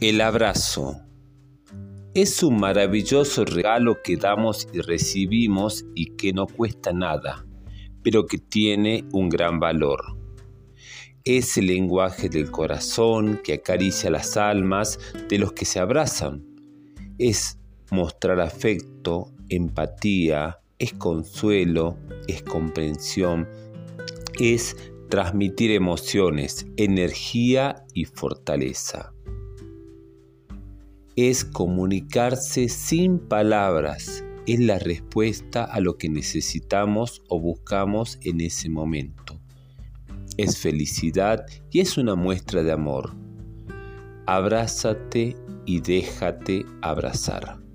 El abrazo es un maravilloso regalo que damos y recibimos y que no cuesta nada, pero que tiene un gran valor. Es el lenguaje del corazón que acaricia las almas de los que se abrazan. Es mostrar afecto, empatía, es consuelo, es comprensión, es transmitir emociones, energía y fortaleza es comunicarse sin palabras, es la respuesta a lo que necesitamos o buscamos en ese momento. Es felicidad y es una muestra de amor. Abrázate y déjate abrazar.